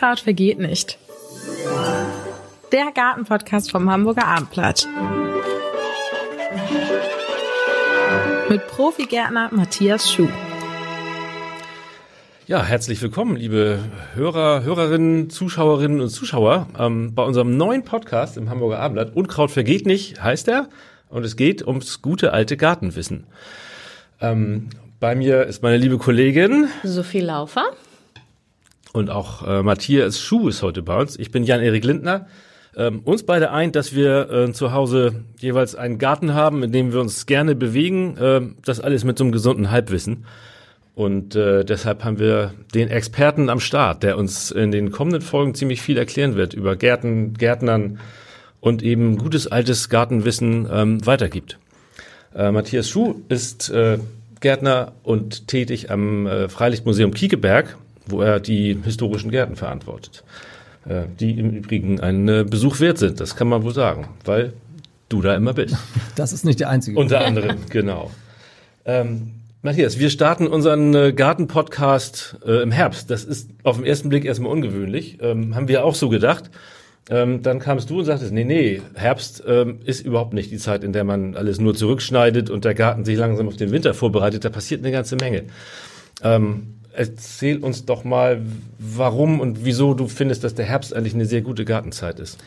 Unkraut vergeht nicht. Der Gartenpodcast vom Hamburger Abendblatt. Mit Profigärtner Matthias Schuh. Ja, herzlich willkommen, liebe Hörer, Hörerinnen, Zuschauerinnen und Zuschauer, ähm, bei unserem neuen Podcast im Hamburger Abendblatt. Unkraut vergeht nicht, heißt er. Und es geht ums gute alte Gartenwissen. Ähm, bei mir ist meine liebe Kollegin Sophie Laufer. Und auch äh, Matthias Schuh ist heute bei uns. Ich bin Jan-Erik Lindner. Ähm, uns beide eint, dass wir äh, zu Hause jeweils einen Garten haben, in dem wir uns gerne bewegen. Äh, das alles mit so einem gesunden Halbwissen. Und äh, deshalb haben wir den Experten am Start, der uns in den kommenden Folgen ziemlich viel erklären wird über Gärten, Gärtnern und eben gutes altes Gartenwissen ähm, weitergibt. Äh, Matthias Schuh ist äh, Gärtner und tätig am äh, Freilichtmuseum Kiekeberg, wo er die historischen Gärten verantwortet. Äh, die im Übrigen einen äh, Besuch wert sind, das kann man wohl sagen, weil du da immer bist. Das ist nicht der einzige. Unter anderem, genau. Ähm, Matthias, wir starten unseren äh, Garten-Podcast äh, im Herbst. Das ist auf den ersten Blick erstmal ungewöhnlich. Ähm, haben wir auch so gedacht. Ähm, dann kamst du und sagtest, nee, nee, Herbst ähm, ist überhaupt nicht die Zeit, in der man alles nur zurückschneidet und der Garten sich langsam auf den Winter vorbereitet. Da passiert eine ganze Menge. Ähm, erzähl uns doch mal, warum und wieso du findest, dass der Herbst eigentlich eine sehr gute Gartenzeit ist.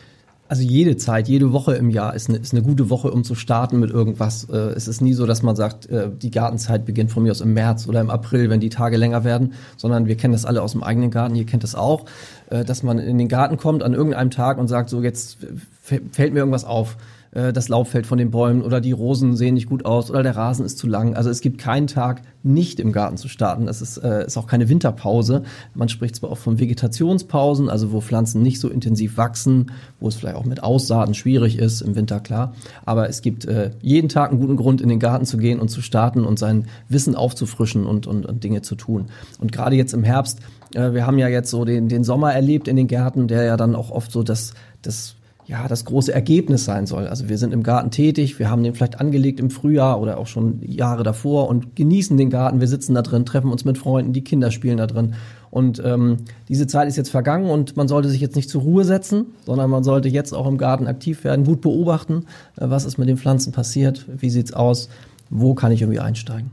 Also jede Zeit, jede Woche im Jahr ist eine, ist eine gute Woche, um zu starten mit irgendwas. Äh, es ist nie so, dass man sagt, äh, die Gartenzeit beginnt von mir aus im März oder im April, wenn die Tage länger werden, sondern wir kennen das alle aus dem eigenen Garten, ihr kennt das auch, äh, dass man in den Garten kommt an irgendeinem Tag und sagt, so jetzt fällt mir irgendwas auf äh, das Laub fällt von den Bäumen oder die Rosen sehen nicht gut aus oder der Rasen ist zu lang. Also es gibt keinen Tag, nicht im Garten zu starten. Es ist, äh, ist auch keine Winterpause. Man spricht zwar auch von Vegetationspausen, also wo Pflanzen nicht so intensiv wachsen, wo es vielleicht auch mit Aussaaten schwierig ist, im Winter klar. Aber es gibt äh, jeden Tag einen guten Grund, in den Garten zu gehen und zu starten und sein Wissen aufzufrischen und, und, und Dinge zu tun. Und gerade jetzt im Herbst, äh, wir haben ja jetzt so den, den Sommer erlebt in den Gärten, der ja dann auch oft so das, das ja, das große Ergebnis sein soll. Also wir sind im Garten tätig, wir haben den vielleicht angelegt im Frühjahr oder auch schon Jahre davor und genießen den Garten. Wir sitzen da drin, treffen uns mit Freunden, die Kinder spielen da drin. Und ähm, diese Zeit ist jetzt vergangen und man sollte sich jetzt nicht zur Ruhe setzen, sondern man sollte jetzt auch im Garten aktiv werden, gut beobachten, äh, was ist mit den Pflanzen passiert, wie sieht's aus, wo kann ich irgendwie einsteigen.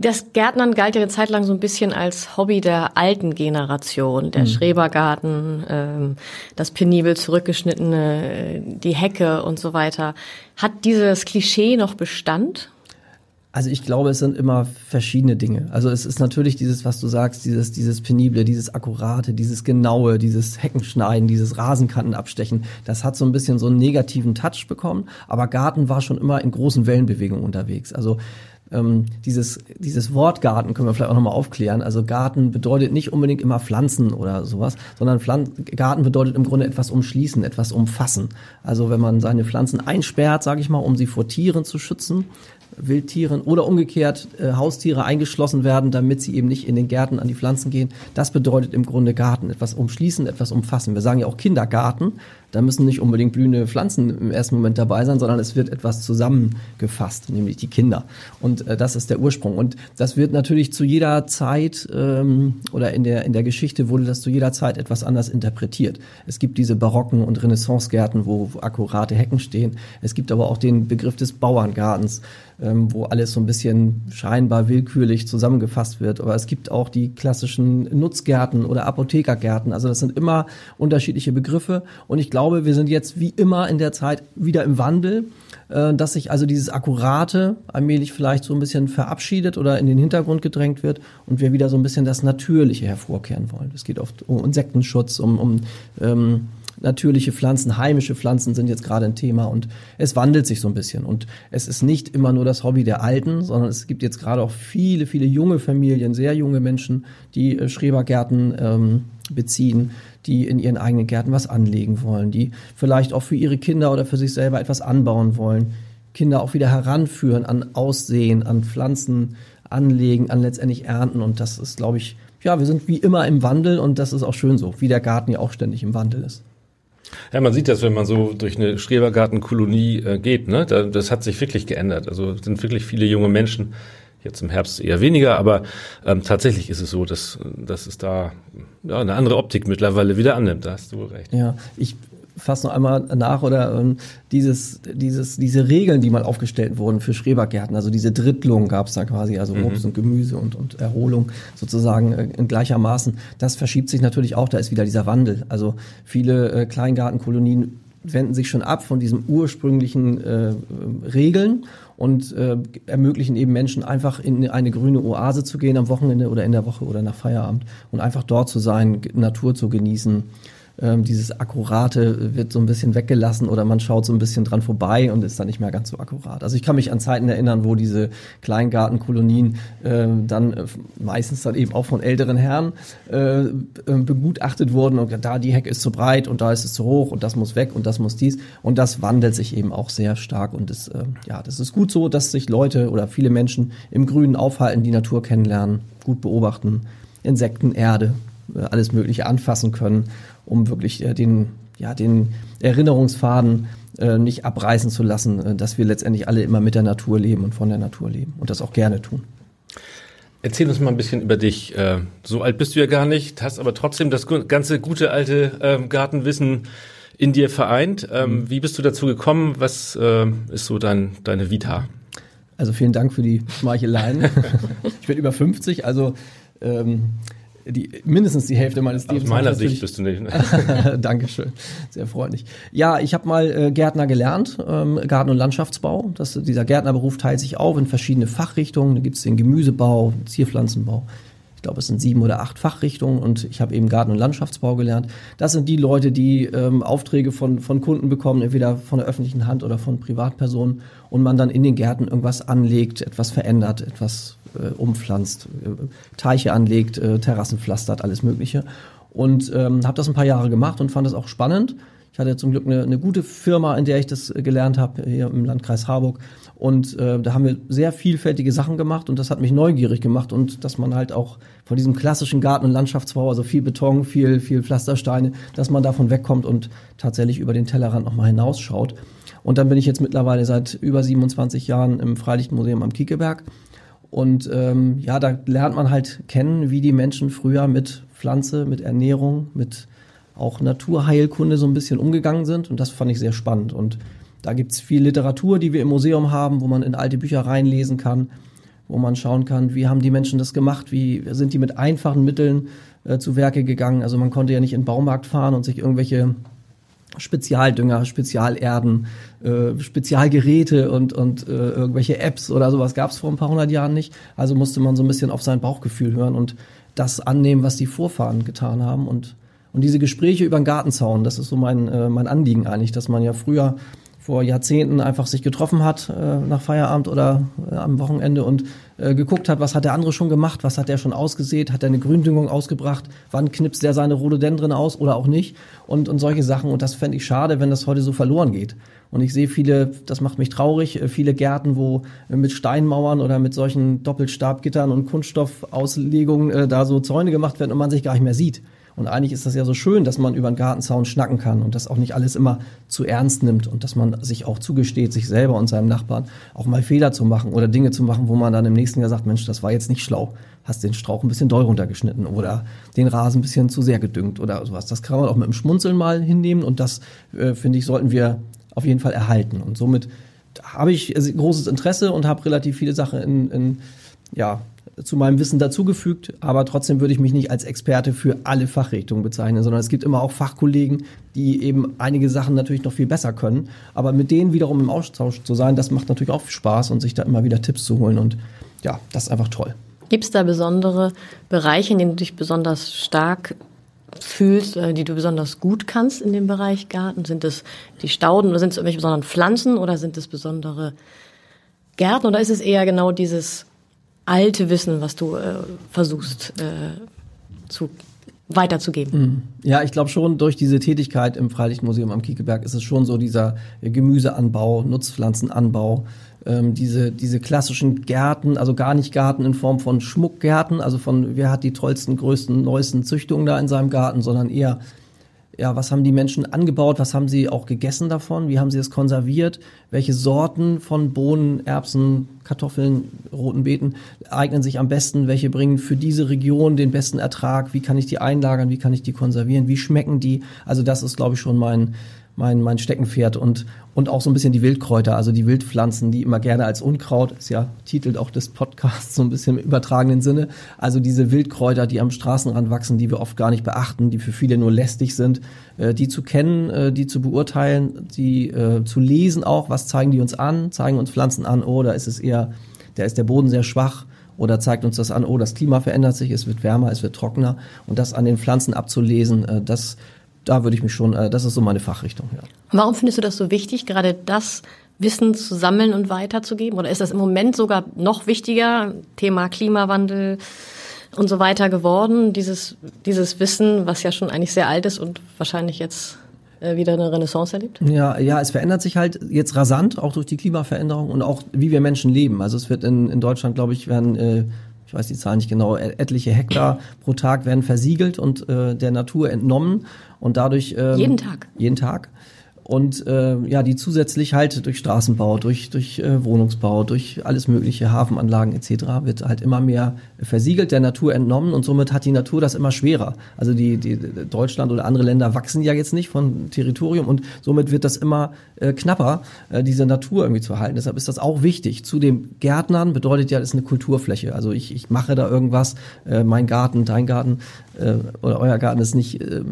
Das Gärtnern galt ja eine Zeit lang so ein bisschen als Hobby der alten Generation. Der mhm. Schrebergarten, ähm, das penibel zurückgeschnittene, äh, die Hecke und so weiter. Hat dieses Klischee noch Bestand? Also ich glaube, es sind immer verschiedene Dinge. Also es ist natürlich dieses, was du sagst, dieses, dieses penible, dieses akkurate, dieses genaue, dieses Heckenschneiden, dieses Rasenkanten abstechen. Das hat so ein bisschen so einen negativen Touch bekommen. Aber Garten war schon immer in großen Wellenbewegungen unterwegs. Also ähm, dieses, dieses Wort Garten können wir vielleicht auch nochmal aufklären. Also Garten bedeutet nicht unbedingt immer Pflanzen oder sowas, sondern Pflan Garten bedeutet im Grunde etwas umschließen, etwas umfassen. Also wenn man seine Pflanzen einsperrt, sage ich mal, um sie vor Tieren zu schützen, Wildtieren oder umgekehrt äh, Haustiere eingeschlossen werden, damit sie eben nicht in den Gärten an die Pflanzen gehen. Das bedeutet im Grunde Garten, etwas umschließen, etwas umfassen. Wir sagen ja auch Kindergarten, da müssen nicht unbedingt blühende Pflanzen im ersten Moment dabei sein, sondern es wird etwas zusammengefasst, nämlich die Kinder. Und äh, das ist der Ursprung. Und das wird natürlich zu jeder Zeit ähm, oder in der, in der Geschichte wurde das zu jeder Zeit etwas anders interpretiert. Es gibt diese barocken und Renaissancegärten, wo, wo akkurate Hecken stehen. Es gibt aber auch den Begriff des Bauerngartens, ähm, wo alles so ein bisschen scheinbar willkürlich zusammengefasst wird. Aber es gibt auch die klassischen Nutzgärten oder Apothekergärten. Also das sind immer unterschiedliche Begriffe. Und ich glaube, wir sind jetzt wie immer in der Zeit wieder im Wandel, äh, dass sich also dieses Akkurate allmählich vielleicht so ein bisschen verabschiedet oder in den Hintergrund gedrängt wird und wir wieder so ein bisschen das Natürliche hervorkehren wollen. Es geht oft um Insektenschutz, um, um ähm, natürliche Pflanzen, heimische Pflanzen sind jetzt gerade ein Thema und es wandelt sich so ein bisschen. Und es ist nicht immer nur das Hobby der Alten, sondern es gibt jetzt gerade auch viele, viele junge Familien, sehr junge Menschen, die äh, Schrebergärten ähm, beziehen, die in ihren eigenen Gärten was anlegen wollen, die vielleicht auch für ihre Kinder oder für sich selber etwas anbauen wollen, Kinder auch wieder heranführen an Aussehen, an Pflanzen anlegen, an letztendlich Ernten. Und das ist, glaube ich, ja, wir sind wie immer im Wandel und das ist auch schön so, wie der Garten ja auch ständig im Wandel ist. Ja, man sieht das, wenn man so durch eine Schrebergartenkolonie äh, geht. Ne? Da, das hat sich wirklich geändert. Also sind wirklich viele junge Menschen, Jetzt im Herbst eher weniger, aber ähm, tatsächlich ist es so, dass, dass es da ja, eine andere Optik mittlerweile wieder annimmt. Da hast du recht. Ja, ich fasse noch einmal nach oder ähm, dieses, dieses, diese Regeln, die mal aufgestellt wurden für Schrebergärten, also diese Drittlung gab es da quasi, also mhm. Obst und Gemüse und, und Erholung sozusagen äh, in gleichermaßen. Das verschiebt sich natürlich auch, da ist wieder dieser Wandel. Also viele äh, Kleingartenkolonien wenden sich schon ab von diesen ursprünglichen äh, Regeln und äh, ermöglichen eben Menschen einfach in eine grüne Oase zu gehen am Wochenende oder in der Woche oder nach Feierabend und einfach dort zu sein, Natur zu genießen ähm, dieses Akkurate wird so ein bisschen weggelassen oder man schaut so ein bisschen dran vorbei und ist dann nicht mehr ganz so akkurat. Also ich kann mich an Zeiten erinnern, wo diese Kleingartenkolonien äh, dann äh, meistens dann eben auch von älteren Herren äh, äh, begutachtet wurden und da die Hecke ist zu breit und da ist es zu hoch und das muss weg und das muss dies und das wandelt sich eben auch sehr stark und das, äh, ja, das ist gut so, dass sich Leute oder viele Menschen im Grünen aufhalten, die Natur kennenlernen, gut beobachten, Insekten, Erde, äh, alles Mögliche anfassen können um wirklich äh, den, ja, den Erinnerungsfaden äh, nicht abreißen zu lassen, äh, dass wir letztendlich alle immer mit der Natur leben und von der Natur leben und das auch gerne tun. Erzähl uns mal ein bisschen über dich. Äh, so alt bist du ja gar nicht, hast aber trotzdem das ganze gute alte ähm, Gartenwissen in dir vereint. Ähm, mhm. Wie bist du dazu gekommen? Was äh, ist so dein, deine Vita? Also vielen Dank für die Schmeicheleien. ich bin über 50, also ähm, die, mindestens die Hälfte meines Lebens. Aus meiner Sicht bist du nicht. Ne? Dankeschön, sehr freundlich. Ja, ich habe mal äh, Gärtner gelernt, ähm, Garten- und Landschaftsbau. Das, dieser Gärtnerberuf teilt sich auf in verschiedene Fachrichtungen. Da gibt es den Gemüsebau, Zierpflanzenbau. Ich glaube, es sind sieben oder acht Fachrichtungen und ich habe eben Garten- und Landschaftsbau gelernt. Das sind die Leute, die ähm, Aufträge von, von Kunden bekommen, entweder von der öffentlichen Hand oder von Privatpersonen und man dann in den Gärten irgendwas anlegt, etwas verändert, etwas äh, umpflanzt, äh, Teiche anlegt, äh, Terrassen pflastert, alles Mögliche. Und ähm, habe das ein paar Jahre gemacht und fand das auch spannend. Ich hatte zum Glück eine, eine gute Firma, in der ich das äh, gelernt habe, hier im Landkreis Harburg. Und äh, da haben wir sehr vielfältige Sachen gemacht und das hat mich neugierig gemacht und dass man halt auch von diesem klassischen Garten- und Landschaftsbau, also viel Beton, viel, viel Pflastersteine, dass man davon wegkommt und tatsächlich über den Tellerrand nochmal hinausschaut. Und dann bin ich jetzt mittlerweile seit über 27 Jahren im Freilichtmuseum am Kiekeberg und ähm, ja, da lernt man halt kennen, wie die Menschen früher mit Pflanze, mit Ernährung, mit auch Naturheilkunde so ein bisschen umgegangen sind. Und das fand ich sehr spannend. Und da gibt's viel Literatur, die wir im Museum haben, wo man in alte Bücher reinlesen kann, wo man schauen kann, wie haben die Menschen das gemacht, wie sind die mit einfachen Mitteln äh, zu Werke gegangen. Also man konnte ja nicht in den Baumarkt fahren und sich irgendwelche Spezialdünger, Spezialerden, äh, Spezialgeräte und, und äh, irgendwelche Apps oder sowas gab es vor ein paar hundert Jahren nicht. Also musste man so ein bisschen auf sein Bauchgefühl hören und das annehmen, was die Vorfahren getan haben. Und, und diese Gespräche über den Gartenzaun, das ist so mein, äh, mein Anliegen eigentlich, dass man ja früher vor Jahrzehnten einfach sich getroffen hat äh, nach Feierabend oder äh, am Wochenende und äh, geguckt hat, was hat der andere schon gemacht, was hat der schon ausgesät, hat er eine Gründüngung ausgebracht, wann knipst der seine Rhododendren aus oder auch nicht und, und solche Sachen. Und das fände ich schade, wenn das heute so verloren geht. Und ich sehe viele, das macht mich traurig, äh, viele Gärten, wo äh, mit Steinmauern oder mit solchen Doppelstabgittern und Kunststoffauslegungen äh, da so Zäune gemacht werden und man sich gar nicht mehr sieht. Und eigentlich ist das ja so schön, dass man über einen Gartenzaun schnacken kann und das auch nicht alles immer zu ernst nimmt und dass man sich auch zugesteht, sich selber und seinem Nachbarn auch mal Fehler zu machen oder Dinge zu machen, wo man dann im nächsten Jahr sagt, Mensch, das war jetzt nicht schlau. Hast den Strauch ein bisschen doll runtergeschnitten oder den Rasen ein bisschen zu sehr gedüngt oder sowas. Das kann man auch mit dem Schmunzeln mal hinnehmen und das, äh, finde ich, sollten wir auf jeden Fall erhalten. Und somit habe ich großes Interesse und habe relativ viele Sachen in, in ja, zu meinem Wissen dazugefügt, aber trotzdem würde ich mich nicht als Experte für alle Fachrichtungen bezeichnen, sondern es gibt immer auch Fachkollegen, die eben einige Sachen natürlich noch viel besser können. Aber mit denen wiederum im Austausch zu sein, das macht natürlich auch Spaß und sich da immer wieder Tipps zu holen. Und ja, das ist einfach toll. Gibt es da besondere Bereiche, in denen du dich besonders stark fühlst, die du besonders gut kannst in dem Bereich Garten? Sind es die Stauden oder sind es irgendwelche besonderen Pflanzen oder sind es besondere Gärten oder ist es eher genau dieses alte Wissen, was du äh, versuchst äh, zu weiterzugeben. Mhm. Ja, ich glaube schon, durch diese Tätigkeit im Freilichtmuseum am Kiekeberg ist es schon so dieser Gemüseanbau, Nutzpflanzenanbau, ähm, diese, diese klassischen Gärten, also gar nicht Garten in Form von Schmuckgärten, also von wer hat die tollsten, größten, neuesten Züchtungen da in seinem Garten, sondern eher ja, was haben die Menschen angebaut, was haben sie auch gegessen davon, wie haben sie es konserviert, welche Sorten von Bohnen, Erbsen, Kartoffeln, roten Beeten eignen sich am besten, welche bringen für diese Region den besten Ertrag, wie kann ich die einlagern, wie kann ich die konservieren, wie schmecken die. Also das ist, glaube ich, schon mein, mein, mein Steckenpferd und, und auch so ein bisschen die Wildkräuter, also die Wildpflanzen, die immer gerne als Unkraut, ist ja titelt auch des Podcasts so ein bisschen im übertragenen Sinne, also diese Wildkräuter, die am Straßenrand wachsen, die wir oft gar nicht beachten, die für viele nur lästig sind, äh, die zu kennen, äh, die zu beurteilen, die äh, zu lesen auch, was zeigen die uns an, zeigen uns Pflanzen an, oh, da ist es eher, da ist der Boden sehr schwach, oder zeigt uns das an, oh, das Klima verändert sich, es wird wärmer, es wird trockener und das an den Pflanzen abzulesen, äh, das da würde ich mich schon, äh, das ist so meine Fachrichtung. Ja. Warum findest du das so wichtig, gerade das Wissen zu sammeln und weiterzugeben? Oder ist das im Moment sogar noch wichtiger, Thema Klimawandel und so weiter geworden, dieses, dieses Wissen, was ja schon eigentlich sehr alt ist und wahrscheinlich jetzt äh, wieder eine Renaissance erlebt? Ja, ja, es verändert sich halt jetzt rasant, auch durch die Klimaveränderung und auch wie wir Menschen leben. Also es wird in, in Deutschland, glaube ich, werden äh, ich weiß die Zahl nicht genau, etliche Hektar pro Tag werden versiegelt und äh, der Natur entnommen und dadurch ähm, jeden Tag jeden Tag und äh, ja, die zusätzlich halt durch Straßenbau, durch, durch äh, Wohnungsbau, durch alles mögliche, Hafenanlagen etc. wird halt immer mehr versiegelt, der Natur entnommen und somit hat die Natur das immer schwerer. Also die, die Deutschland oder andere Länder wachsen ja jetzt nicht von Territorium und somit wird das immer äh, knapper, äh, diese Natur irgendwie zu erhalten. Deshalb ist das auch wichtig. Zu dem Gärtnern bedeutet ja, das ist eine Kulturfläche. Also ich, ich mache da irgendwas, äh, mein Garten, dein Garten äh, oder euer Garten ist nicht, äh,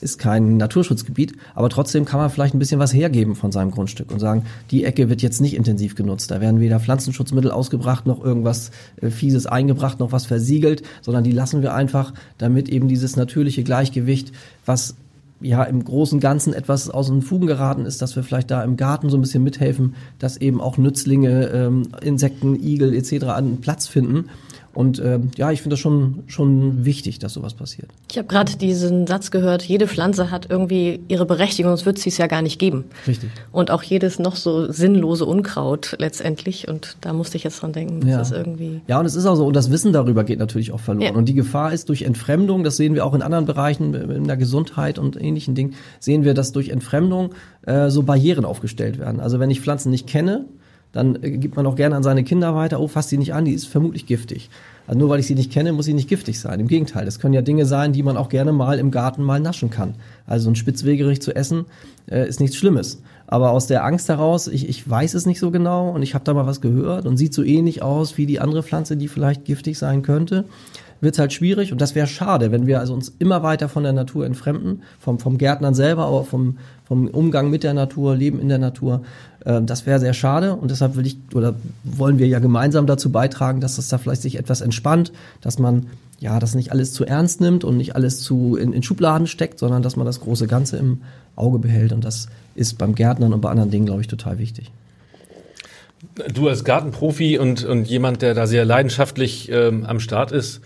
ist kein Naturschutzgebiet, aber trotzdem kann man vielleicht ein bisschen bisschen was hergeben von seinem Grundstück und sagen, die Ecke wird jetzt nicht intensiv genutzt. Da werden weder Pflanzenschutzmittel ausgebracht, noch irgendwas äh, Fieses eingebracht, noch was versiegelt, sondern die lassen wir einfach, damit eben dieses natürliche Gleichgewicht, was ja im großen Ganzen etwas aus den Fugen geraten ist, dass wir vielleicht da im Garten so ein bisschen mithelfen, dass eben auch Nützlinge, ähm, Insekten, Igel etc. einen Platz finden und äh, ja, ich finde das schon, schon wichtig, dass sowas passiert. Ich habe gerade diesen Satz gehört, jede Pflanze hat irgendwie ihre Berechtigung, sonst wird sie es ja gar nicht geben. Richtig. Und auch jedes noch so sinnlose Unkraut letztendlich. Und da musste ich jetzt dran denken, ja. das irgendwie. Ja, und es ist auch so, und das Wissen darüber geht natürlich auch verloren. Ja. Und die Gefahr ist durch Entfremdung, das sehen wir auch in anderen Bereichen, in der Gesundheit und ähnlichen Dingen, sehen wir, dass durch Entfremdung äh, so Barrieren aufgestellt werden. Also wenn ich Pflanzen nicht kenne, dann äh, gibt man auch gerne an seine Kinder weiter, oh, fass sie nicht an, die ist vermutlich giftig. Also nur weil ich sie nicht kenne, muss sie nicht giftig sein. Im Gegenteil, das können ja Dinge sein, die man auch gerne mal im Garten mal naschen kann. Also ein Spitzwegerich zu essen äh, ist nichts Schlimmes. Aber aus der Angst heraus, ich, ich weiß es nicht so genau und ich habe da mal was gehört und sieht so ähnlich aus wie die andere Pflanze, die vielleicht giftig sein könnte, wird es halt schwierig und das wäre schade, wenn wir also uns immer weiter von der Natur entfremden, vom, vom Gärtnern selber, aber vom, vom Umgang mit der Natur, Leben in der Natur. Äh, das wäre sehr schade und deshalb will ich oder wollen wir ja gemeinsam dazu beitragen, dass das da vielleicht sich etwas entspannt, dass man ja das nicht alles zu ernst nimmt und nicht alles zu in, in Schubladen steckt, sondern dass man das große Ganze im Auge behält und das ist beim Gärtnern und bei anderen Dingen, glaube ich, total wichtig. Du als Gartenprofi und, und jemand, der da sehr leidenschaftlich ähm, am Start ist,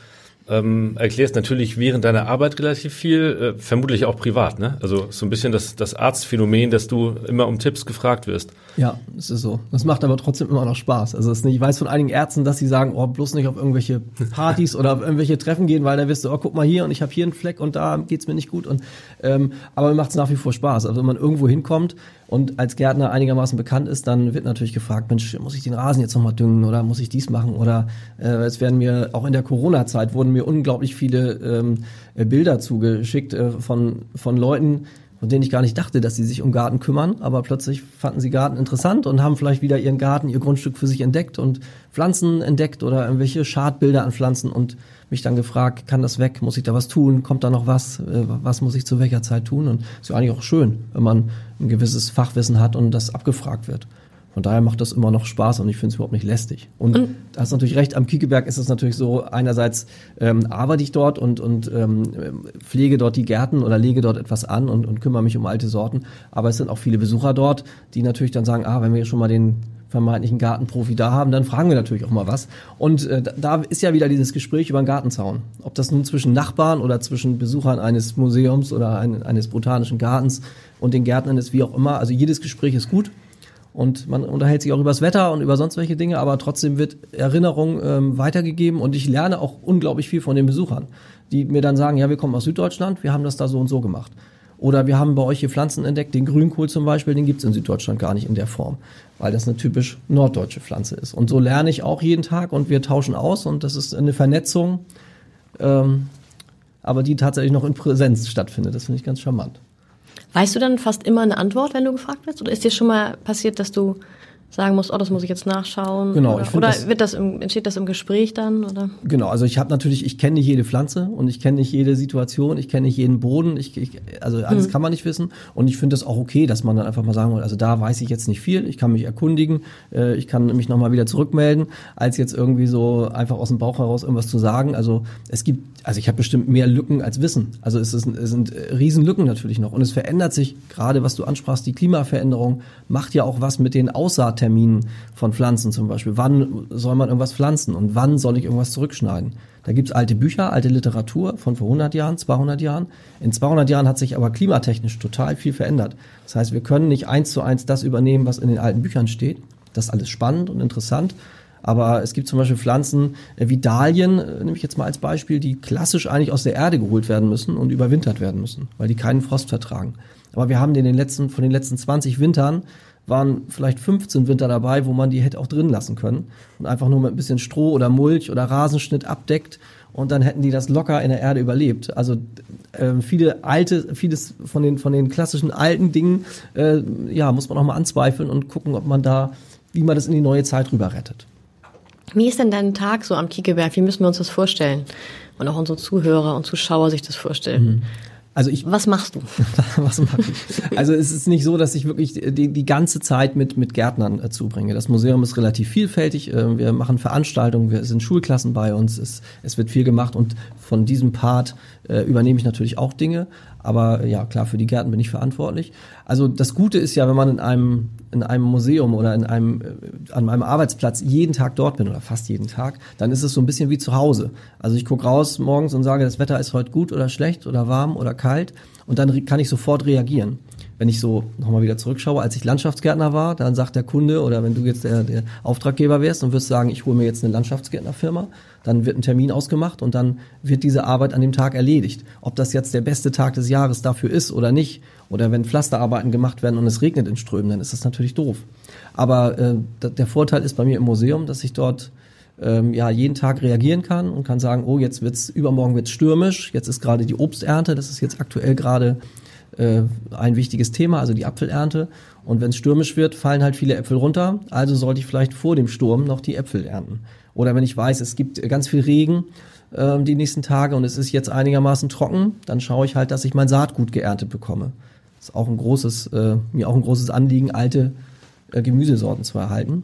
ähm, erklärst natürlich während deiner Arbeit relativ viel, äh, vermutlich auch privat, ne? Also so ein bisschen das, das Arztphänomen, dass du immer um Tipps gefragt wirst. Ja, das ist so. Das macht aber trotzdem immer noch Spaß. Also nicht, ich weiß von einigen Ärzten, dass sie sagen, oh, bloß nicht auf irgendwelche Partys oder auf irgendwelche Treffen gehen, weil da wirst du, oh, guck mal hier und ich habe hier einen Fleck und da geht's mir nicht gut. Und ähm, aber mir macht's nach wie vor Spaß. Also wenn man irgendwo hinkommt und als Gärtner einigermaßen bekannt ist, dann wird natürlich gefragt, Mensch, muss ich den Rasen jetzt nochmal düngen oder muss ich dies machen? Oder äh, es werden mir, auch in der Corona-Zeit wurden mir unglaublich viele ähm, Bilder zugeschickt äh, von, von Leuten, von denen ich gar nicht dachte, dass sie sich um Garten kümmern, aber plötzlich fanden sie Garten interessant und haben vielleicht wieder ihren Garten, ihr Grundstück für sich entdeckt und Pflanzen entdeckt oder irgendwelche Schadbilder an Pflanzen und mich dann gefragt, kann das weg, muss ich da was tun, kommt da noch was, äh, was muss ich zu welcher Zeit tun? Und ist ja eigentlich auch schön, wenn man ein gewisses Fachwissen hat und das abgefragt wird. Von daher macht das immer noch Spaß und ich finde es überhaupt nicht lästig. Und, und da hast natürlich recht, am Kiekeberg ist es natürlich so, einerseits ähm, arbeite ich dort und, und ähm, pflege dort die Gärten oder lege dort etwas an und, und kümmere mich um alte Sorten. Aber es sind auch viele Besucher dort, die natürlich dann sagen, ah, wenn wir schon mal den vermeintlichen Gartenprofi da haben, dann fragen wir natürlich auch mal was. Und äh, da ist ja wieder dieses Gespräch über den Gartenzaun. Ob das nun zwischen Nachbarn oder zwischen Besuchern eines Museums oder ein, eines botanischen Gartens und den Gärtnern ist, wie auch immer. Also jedes Gespräch ist gut und man unterhält sich auch übers Wetter und über sonst welche Dinge, aber trotzdem wird Erinnerung ähm, weitergegeben und ich lerne auch unglaublich viel von den Besuchern, die mir dann sagen, ja, wir kommen aus Süddeutschland, wir haben das da so und so gemacht. Oder wir haben bei euch hier Pflanzen entdeckt, den Grünkohl zum Beispiel, den gibt's in Süddeutschland gar nicht in der Form, weil das eine typisch norddeutsche Pflanze ist. Und so lerne ich auch jeden Tag und wir tauschen aus und das ist eine Vernetzung, ähm, aber die tatsächlich noch in Präsenz stattfindet. Das finde ich ganz charmant. Weißt du dann fast immer eine Antwort, wenn du gefragt wirst? Oder ist dir schon mal passiert, dass du sagen musst, oh, das muss ich jetzt nachschauen? Genau, Oder, oder das- wird das im, entsteht das im Gespräch dann? Oder? Genau, also ich habe natürlich, ich kenne nicht jede Pflanze und ich kenne nicht jede Situation, ich kenne nicht jeden Boden, ich, ich also alles kann man nicht wissen und ich finde das auch okay, dass man dann einfach mal sagen will, also da weiß ich jetzt nicht viel, ich kann mich erkundigen, äh, ich kann mich nochmal wieder zurückmelden, als jetzt irgendwie so einfach aus dem Bauch heraus irgendwas zu sagen. Also es gibt, also ich habe bestimmt mehr Lücken als Wissen. Also es, ist, es sind Riesenlücken natürlich noch und es verändert sich, gerade was du ansprachst, die Klimaveränderung macht ja auch was mit den Aussaatterminen von Pflanzen zum Beispiel. Wann soll man irgendwas pflanzen und wann soll ich irgendwas zurückschneiden? Da gibt's alte Bücher, alte Literatur von vor 100 Jahren, 200 Jahren. In 200 Jahren hat sich aber klimatechnisch total viel verändert. Das heißt, wir können nicht eins zu eins das übernehmen, was in den alten Büchern steht. Das ist alles spannend und interessant. Aber es gibt zum Beispiel Pflanzen äh, wie Dahlien, äh, nehme ich jetzt mal als Beispiel, die klassisch eigentlich aus der Erde geholt werden müssen und überwintert werden müssen, weil die keinen Frost vertragen. Aber wir haben den letzten, von den letzten 20 Wintern waren vielleicht 15 Winter dabei, wo man die hätte auch drin lassen können und einfach nur mit ein bisschen Stroh oder Mulch oder Rasenschnitt abdeckt und dann hätten die das locker in der Erde überlebt. Also äh, viele alte, vieles von den von den klassischen alten Dingen, äh, ja, muss man auch mal anzweifeln und gucken, ob man da, wie man das in die neue Zeit rüber rettet. Wie ist denn dein Tag so am Kiekeberg? Wie müssen wir uns das vorstellen? Und auch unsere Zuhörer und Zuschauer sich das vorstellen. Also ich Was machst du? was mache ich? Also es ist nicht so, dass ich wirklich die, die ganze Zeit mit, mit Gärtnern äh, zubringe. Das Museum ist relativ vielfältig. Äh, wir machen Veranstaltungen, wir sind Schulklassen bei uns, es, es wird viel gemacht und von diesem Part äh, übernehme ich natürlich auch Dinge. Aber ja, klar, für die Gärten bin ich verantwortlich. Also das Gute ist ja, wenn man in einem, in einem Museum oder in einem, äh, an meinem Arbeitsplatz jeden Tag dort bin oder fast jeden Tag, dann ist es so ein bisschen wie zu Hause. Also ich gucke raus morgens und sage, das Wetter ist heute gut oder schlecht oder warm oder kalt und dann kann ich sofort reagieren. Wenn ich so nochmal wieder zurückschaue, als ich Landschaftsgärtner war, dann sagt der Kunde oder wenn du jetzt der, der Auftraggeber wärst und wirst sagen, ich hole mir jetzt eine Landschaftsgärtnerfirma, dann wird ein Termin ausgemacht und dann wird diese Arbeit an dem Tag erledigt. Ob das jetzt der beste Tag des Jahres dafür ist oder nicht, oder wenn Pflasterarbeiten gemacht werden und es regnet in Strömen, dann ist das natürlich doof. Aber äh, der Vorteil ist bei mir im Museum, dass ich dort ähm, ja jeden Tag reagieren kann und kann sagen, oh jetzt wird's übermorgen wird's stürmisch, jetzt ist gerade die Obsternte, das ist jetzt aktuell gerade äh, ein wichtiges Thema, also die Apfelernte. Und wenn es stürmisch wird, fallen halt viele Äpfel runter. Also sollte ich vielleicht vor dem Sturm noch die Äpfel ernten. Oder wenn ich weiß, es gibt ganz viel Regen ähm, die nächsten Tage und es ist jetzt einigermaßen trocken, dann schaue ich halt, dass ich mein Saatgut geerntet bekomme. Das ist auch ein großes, äh, mir auch ein großes Anliegen, alte äh, Gemüsesorten zu erhalten.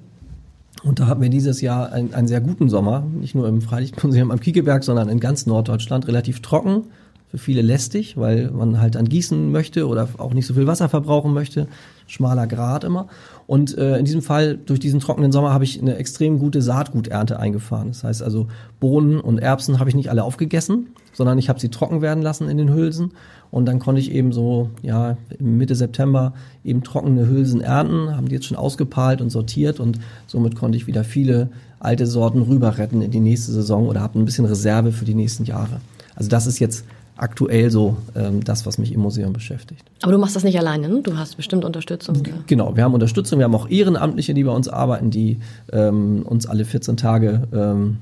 Und da hatten wir dieses Jahr einen, einen sehr guten Sommer, nicht nur im Freilichtmuseum am Kiekeberg, sondern in ganz Norddeutschland relativ trocken, für viele lästig, weil man halt dann gießen möchte oder auch nicht so viel Wasser verbrauchen möchte. Schmaler Grat immer. Und äh, in diesem Fall, durch diesen trockenen Sommer, habe ich eine extrem gute Saatguternte eingefahren. Das heißt also, Bohnen und Erbsen habe ich nicht alle aufgegessen, sondern ich habe sie trocken werden lassen in den Hülsen. Und dann konnte ich eben so, ja, Mitte September eben trockene Hülsen ernten, haben die jetzt schon ausgepahlt und sortiert und somit konnte ich wieder viele alte Sorten rüber retten in die nächste Saison oder habe ein bisschen Reserve für die nächsten Jahre. Also das ist jetzt aktuell so ähm, das, was mich im Museum beschäftigt. Aber du machst das nicht alleine, ne? Du hast bestimmt Unterstützung. Ja. Genau, wir haben Unterstützung, wir haben auch Ehrenamtliche, die bei uns arbeiten, die ähm, uns alle 14 Tage ähm,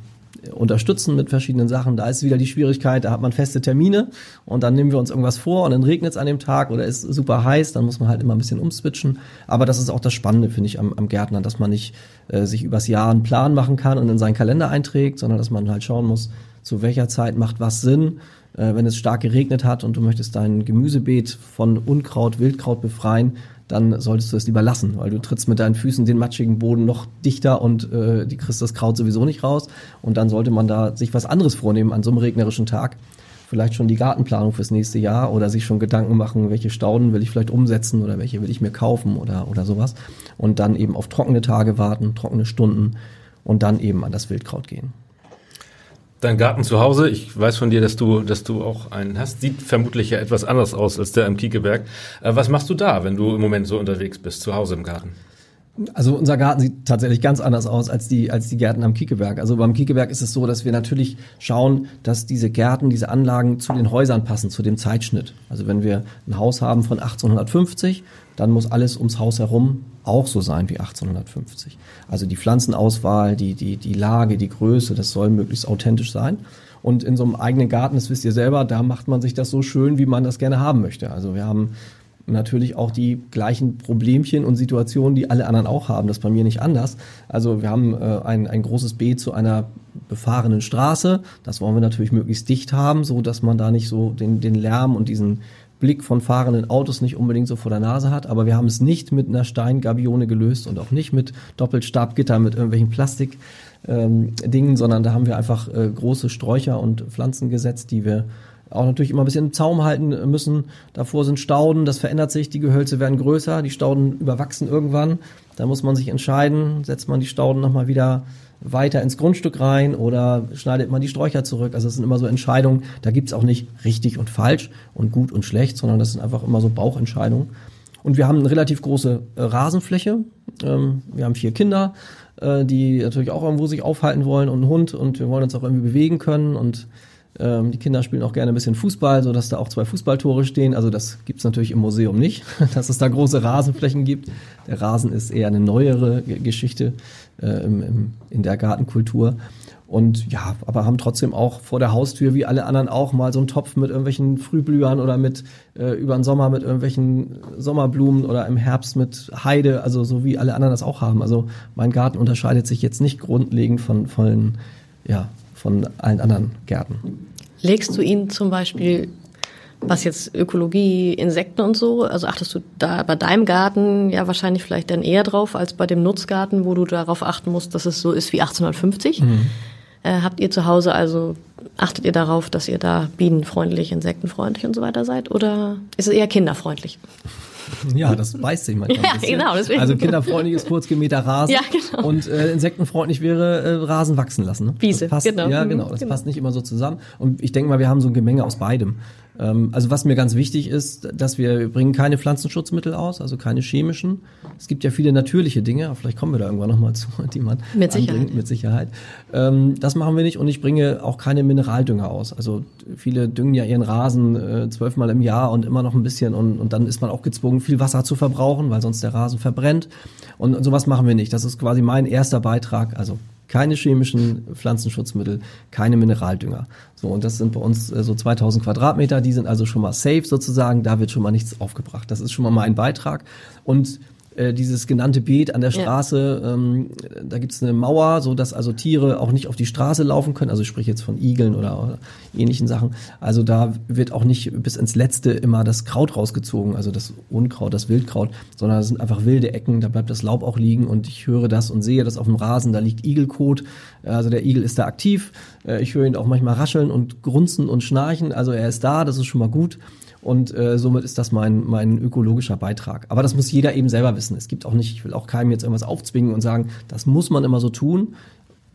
unterstützen mit verschiedenen Sachen. Da ist wieder die Schwierigkeit, da hat man feste Termine und dann nehmen wir uns irgendwas vor und dann regnet es an dem Tag oder ist super heiß, dann muss man halt immer ein bisschen umswitchen. Aber das ist auch das Spannende, finde ich, am, am Gärtner, dass man nicht äh, sich übers Jahr einen Plan machen kann und in seinen Kalender einträgt, sondern dass man halt schauen muss, zu welcher Zeit macht was Sinn. Äh, wenn es stark geregnet hat und du möchtest dein Gemüsebeet von Unkraut, Wildkraut befreien, dann solltest du es lieber lassen, weil du trittst mit deinen Füßen den matschigen Boden noch dichter und äh, die kriegst das Kraut sowieso nicht raus. Und dann sollte man da sich was anderes vornehmen an so einem regnerischen Tag. Vielleicht schon die Gartenplanung fürs nächste Jahr oder sich schon Gedanken machen, welche Stauden will ich vielleicht umsetzen oder welche will ich mir kaufen oder, oder sowas. Und dann eben auf trockene Tage warten, trockene Stunden und dann eben an das Wildkraut gehen. Dein Garten zu Hause, ich weiß von dir, dass du, dass du auch einen hast, sieht vermutlich ja etwas anders aus als der am Kiekeberg. Äh, was machst du da, wenn du im Moment so unterwegs bist, zu Hause im Garten? Also unser Garten sieht tatsächlich ganz anders aus als die, als die Gärten am Kiekeberg. Also beim Kiekeberg ist es so, dass wir natürlich schauen, dass diese Gärten, diese Anlagen zu den Häusern passen, zu dem Zeitschnitt. Also wenn wir ein Haus haben von 1850, dann muss alles ums Haus herum auch so sein wie 1850. Also die Pflanzenauswahl, die, die, die Lage, die Größe, das soll möglichst authentisch sein. Und in so einem eigenen Garten, das wisst ihr selber, da macht man sich das so schön, wie man das gerne haben möchte. Also wir haben natürlich auch die gleichen Problemchen und Situationen, die alle anderen auch haben. Das ist bei mir nicht anders. Also wir haben äh, ein, ein großes Beet zu einer befahrenen Straße. Das wollen wir natürlich möglichst dicht haben, so dass man da nicht so den, den Lärm und diesen Blick von fahrenden Autos nicht unbedingt so vor der Nase hat. Aber wir haben es nicht mit einer Steingabione gelöst und auch nicht mit Doppelstabgitter, mit irgendwelchen Plastik. Ähm, sondern da haben wir einfach äh, große Sträucher und Pflanzen gesetzt, die wir auch natürlich immer ein bisschen im Zaum halten müssen. Davor sind Stauden, das verändert sich, die Gehölze werden größer, die Stauden überwachsen irgendwann. Da muss man sich entscheiden, setzt man die Stauden nochmal wieder weiter ins Grundstück rein oder schneidet man die Sträucher zurück. Also das sind immer so Entscheidungen, da gibt's auch nicht richtig und falsch und gut und schlecht, sondern das sind einfach immer so Bauchentscheidungen. Und wir haben eine relativ große äh, Rasenfläche. Ähm, wir haben vier Kinder, äh, die natürlich auch irgendwo sich aufhalten wollen und einen Hund und wir wollen uns auch irgendwie bewegen können und ähm, die Kinder spielen auch gerne ein bisschen Fußball, so dass da auch zwei Fußballtore stehen. Also das gibt's natürlich im Museum nicht, dass es da große Rasenflächen gibt. Der Rasen ist eher eine neuere Geschichte äh, im, im, in der Gartenkultur. Und ja, aber haben trotzdem auch vor der Haustür, wie alle anderen auch, mal so einen Topf mit irgendwelchen Frühblühern oder mit äh, über den Sommer mit irgendwelchen Sommerblumen oder im Herbst mit Heide, also so wie alle anderen das auch haben. Also mein Garten unterscheidet sich jetzt nicht grundlegend von, von ja, von allen anderen Gärten. Legst du ihn zum Beispiel, was jetzt Ökologie, Insekten und so, also achtest du da bei deinem Garten ja wahrscheinlich vielleicht dann eher drauf als bei dem Nutzgarten, wo du darauf achten musst, dass es so ist wie 1850? Mhm. Äh, habt ihr zu Hause also, achtet ihr darauf, dass ihr da bienenfreundlich, insektenfreundlich und so weiter seid? Oder ist es eher kinderfreundlich? Ja, das beißt sich manchmal ja. Genau, deswegen. Also kinderfreundlich ist kurz gemähter Rasen. Ja, genau. Und äh, insektenfreundlich wäre äh, Rasen wachsen lassen. Ne? Wiese, passt, genau. Ja, genau. Das genau. passt nicht immer so zusammen. Und ich denke mal, wir haben so ein Gemenge aus beidem. Ähm, also was mir ganz wichtig ist, dass wir, bringen keine Pflanzenschutzmittel aus, also keine chemischen. Es gibt ja viele natürliche Dinge, aber vielleicht kommen wir da irgendwann nochmal zu, die man mit Sicherheit. mit Sicherheit. Ähm, das machen wir nicht und ich bringe auch keine Mineraldünger aus. Also viele düngen ja ihren Rasen äh, zwölfmal im Jahr und immer noch ein bisschen und, und dann ist man auch gezwungen, viel Wasser zu verbrauchen, weil sonst der Rasen verbrennt. Und, und sowas machen wir nicht. Das ist quasi mein erster Beitrag. Also keine chemischen Pflanzenschutzmittel, keine Mineraldünger. So, und das sind bei uns äh, so 2000 Quadratmeter, die sind also schon mal safe sozusagen, da wird schon mal nichts aufgebracht. Das ist schon mal mein Beitrag. Und äh, dieses genannte Beet an der Straße, ja. ähm, da gibt's eine Mauer, so dass also Tiere auch nicht auf die Straße laufen können. Also ich spreche jetzt von Igeln oder, oder ähnlichen Sachen. Also da wird auch nicht bis ins Letzte immer das Kraut rausgezogen, also das Unkraut, das Wildkraut, sondern das sind einfach wilde Ecken, da bleibt das Laub auch liegen und ich höre das und sehe das auf dem Rasen, da liegt Igelkot, also der Igel ist da aktiv. Äh, ich höre ihn auch manchmal rascheln und grunzen und schnarchen, also er ist da, das ist schon mal gut. Und äh, somit ist das mein, mein ökologischer Beitrag. Aber das muss jeder eben selber wissen. Es gibt auch nicht, ich will auch keinem jetzt irgendwas aufzwingen und sagen, das muss man immer so tun.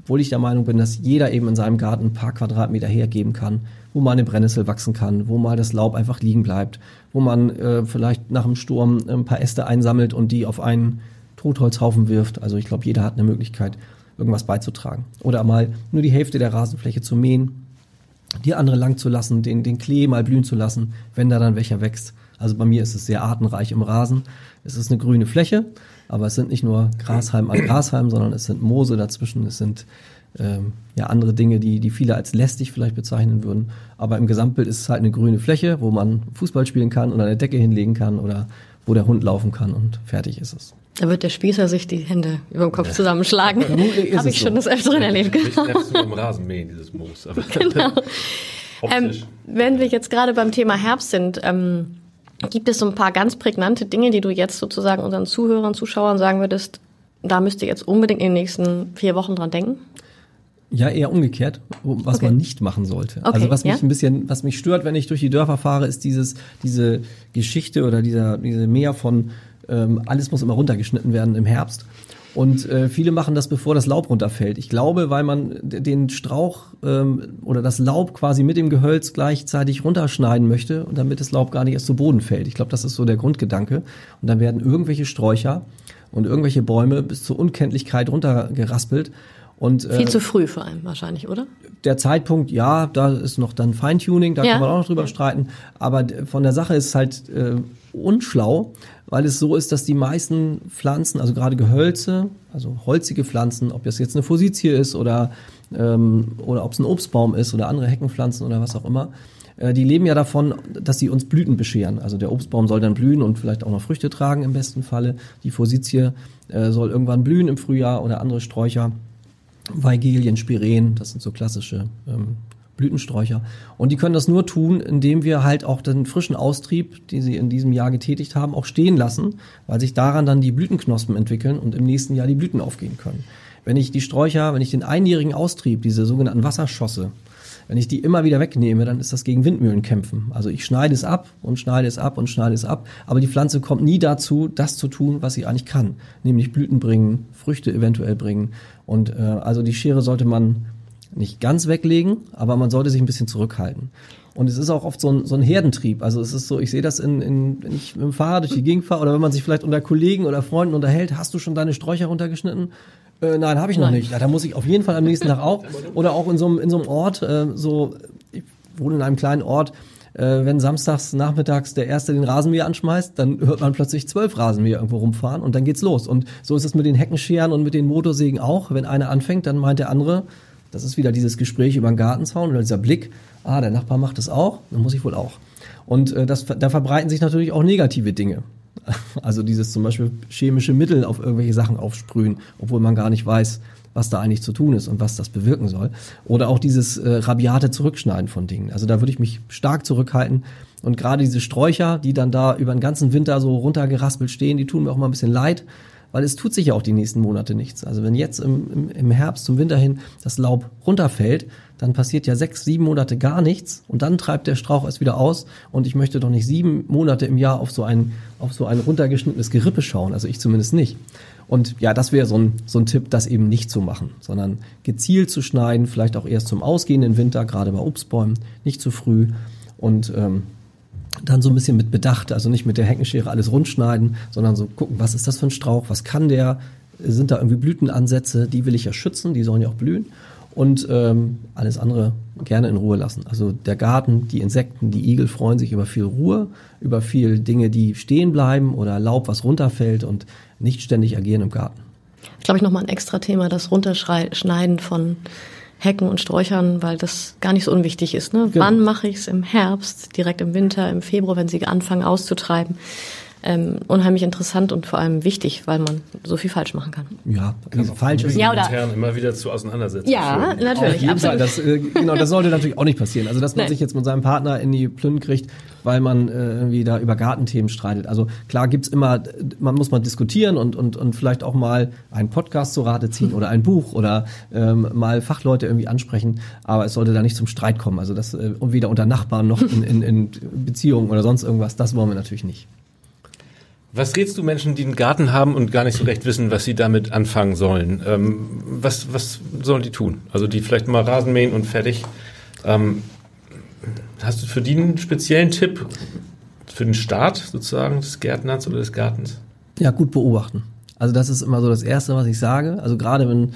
Obwohl ich der Meinung bin, dass jeder eben in seinem Garten ein paar Quadratmeter hergeben kann, wo mal eine Brennnessel wachsen kann, wo mal das Laub einfach liegen bleibt, wo man äh, vielleicht nach dem Sturm ein paar Äste einsammelt und die auf einen Totholzhaufen wirft. Also ich glaube, jeder hat eine Möglichkeit, irgendwas beizutragen. Oder mal nur die Hälfte der Rasenfläche zu mähen die andere lang zu lassen, den, den Klee mal blühen zu lassen, wenn da dann welcher wächst. Also bei mir ist es sehr artenreich im Rasen. Es ist eine grüne Fläche, aber es sind nicht nur Grashalm an Grashalm, sondern es sind Moose dazwischen, es sind ähm, ja andere Dinge, die, die viele als lästig vielleicht bezeichnen würden. Aber im Gesamtbild ist es halt eine grüne Fläche, wo man Fußball spielen kann oder eine Decke hinlegen kann oder wo der Hund laufen kann und fertig ist es. Da wird der Spießer sich die Hände über dem Kopf ja. zusammenschlagen. Habe ich so. schon das Öfteren erlebt. Genau. Nicht nur im Rasenmähen, dieses Moos. Aber genau. ähm, wenn wir jetzt gerade beim Thema Herbst sind, ähm, gibt es so ein paar ganz prägnante Dinge, die du jetzt sozusagen unseren Zuhörern, Zuschauern sagen würdest, da müsst ihr jetzt unbedingt in den nächsten vier Wochen dran denken? Ja, eher umgekehrt, was okay. man nicht machen sollte. Okay, also was mich ja? ein bisschen, was mich stört, wenn ich durch die Dörfer fahre, ist dieses, diese Geschichte oder dieser, diese Meer von ähm, alles muss immer runtergeschnitten werden im Herbst. Und äh, viele machen das, bevor das Laub runterfällt. Ich glaube, weil man den Strauch ähm, oder das Laub quasi mit dem Gehölz gleichzeitig runterschneiden möchte und damit das Laub gar nicht erst zu Boden fällt. Ich glaube, das ist so der Grundgedanke. Und dann werden irgendwelche Sträucher und irgendwelche Bäume bis zur Unkenntlichkeit runtergeraspelt. Und, Viel äh, zu früh vor allem wahrscheinlich, oder? Der Zeitpunkt, ja, da ist noch dann Feintuning, da ja. kann man auch noch drüber streiten. Aber von der Sache ist halt äh, unschlau, weil es so ist, dass die meisten Pflanzen, also gerade Gehölze, also holzige Pflanzen, ob das jetzt eine Fosizie ist oder, ähm, oder ob es ein Obstbaum ist oder andere Heckenpflanzen oder was auch immer, äh, die leben ja davon, dass sie uns Blüten bescheren. Also der Obstbaum soll dann blühen und vielleicht auch noch Früchte tragen im besten Falle. Die Fosizie äh, soll irgendwann blühen im Frühjahr oder andere Sträucher. Weigelien, Spiren, das sind so klassische ähm, Blütensträucher. Und die können das nur tun, indem wir halt auch den frischen Austrieb, den sie in diesem Jahr getätigt haben, auch stehen lassen, weil sich daran dann die Blütenknospen entwickeln und im nächsten Jahr die Blüten aufgehen können. Wenn ich die Sträucher, wenn ich den einjährigen Austrieb, diese sogenannten Wasserschosse, wenn ich die immer wieder wegnehme, dann ist das gegen Windmühlen kämpfen. Also ich schneide es ab und schneide es ab und schneide es ab, aber die Pflanze kommt nie dazu, das zu tun, was sie eigentlich kann, nämlich Blüten bringen, Früchte eventuell bringen. Und äh, also die Schere sollte man nicht ganz weglegen, aber man sollte sich ein bisschen zurückhalten. Und es ist auch oft so ein, so ein Herdentrieb. Also es ist so, ich sehe das in, in, wenn ich mit dem Fahrrad durch die Gegend fahre oder wenn man sich vielleicht unter Kollegen oder Freunden unterhält, hast du schon deine Sträucher runtergeschnitten? Äh, nein, habe ich noch nicht. Ja, da muss ich auf jeden Fall am nächsten Tag auch. Oder auch in so einem, in so einem Ort, äh, so, ich wohne in einem kleinen Ort, äh, wenn samstags nachmittags der Erste den Rasenmäher anschmeißt, dann hört man plötzlich zwölf Rasenmäher irgendwo rumfahren und dann geht's los. Und so ist es mit den Heckenscheren und mit den Motorsägen auch. Wenn einer anfängt, dann meint der andere, das ist wieder dieses Gespräch über den Gartenzaun oder dieser Blick, ah, der Nachbar macht es auch, dann muss ich wohl auch. Und äh, das, da verbreiten sich natürlich auch negative Dinge. Also dieses zum Beispiel chemische Mittel auf irgendwelche Sachen aufsprühen, obwohl man gar nicht weiß, was da eigentlich zu tun ist und was das bewirken soll. Oder auch dieses äh, rabiate Zurückschneiden von Dingen. Also da würde ich mich stark zurückhalten. Und gerade diese Sträucher, die dann da über den ganzen Winter so runtergeraspelt stehen, die tun mir auch mal ein bisschen leid, weil es tut sich ja auch die nächsten Monate nichts. Also wenn jetzt im, im, Herbst zum Winter hin das Laub runterfällt, dann passiert ja sechs, sieben Monate gar nichts und dann treibt der Strauch es wieder aus und ich möchte doch nicht sieben Monate im Jahr auf so ein, auf so ein runtergeschnittenes Gerippe schauen, also ich zumindest nicht. Und ja, das wäre so ein, so ein Tipp, das eben nicht zu machen, sondern gezielt zu schneiden, vielleicht auch erst zum ausgehenden Winter, gerade bei Obstbäumen, nicht zu früh und ähm, dann so ein bisschen mit Bedacht, also nicht mit der Heckenschere alles rundschneiden, sondern so gucken, was ist das für ein Strauch, was kann der, sind da irgendwie Blütenansätze, die will ich ja schützen, die sollen ja auch blühen und ähm, alles andere gerne in Ruhe lassen. Also der Garten, die Insekten, die Igel freuen sich über viel Ruhe, über viel Dinge, die stehen bleiben oder Laub, was runterfällt und nicht ständig agieren im Garten. Glaube ich nochmal ein extra Thema, das Runterschneiden von Hecken und Sträuchern, weil das gar nicht so unwichtig ist. Ne? Genau. Wann mache ich es im Herbst, direkt im Winter, im Februar, wenn sie anfangen auszutreiben? Ähm, unheimlich interessant und vor allem wichtig, weil man so viel falsch machen kann. Ja, also falsch ist ja, oder intern immer wieder zu auseinandersetzen. Ja, führen. natürlich. Auf jeden Fall. Das, äh, genau, das sollte natürlich auch nicht passieren. Also dass man Nein. sich jetzt mit seinem Partner in die Plünn kriegt, weil man äh, irgendwie da über Gartenthemen streitet. Also klar gibt's immer, man muss mal diskutieren und und und vielleicht auch mal einen Podcast zu Rate ziehen oder ein Buch oder ähm, mal Fachleute irgendwie ansprechen. Aber es sollte da nicht zum Streit kommen. Also das äh, weder unter Nachbarn noch in, in, in Beziehungen oder sonst irgendwas. Das wollen wir natürlich nicht. Was rätst du Menschen, die einen Garten haben und gar nicht so recht wissen, was sie damit anfangen sollen? Ähm, was, was sollen die tun? Also die vielleicht mal Rasen mähen und fertig. Ähm, hast du für die einen speziellen Tipp für den Start sozusagen des Gärtners oder des Gartens? Ja, gut beobachten. Also das ist immer so das Erste, was ich sage. Also gerade wenn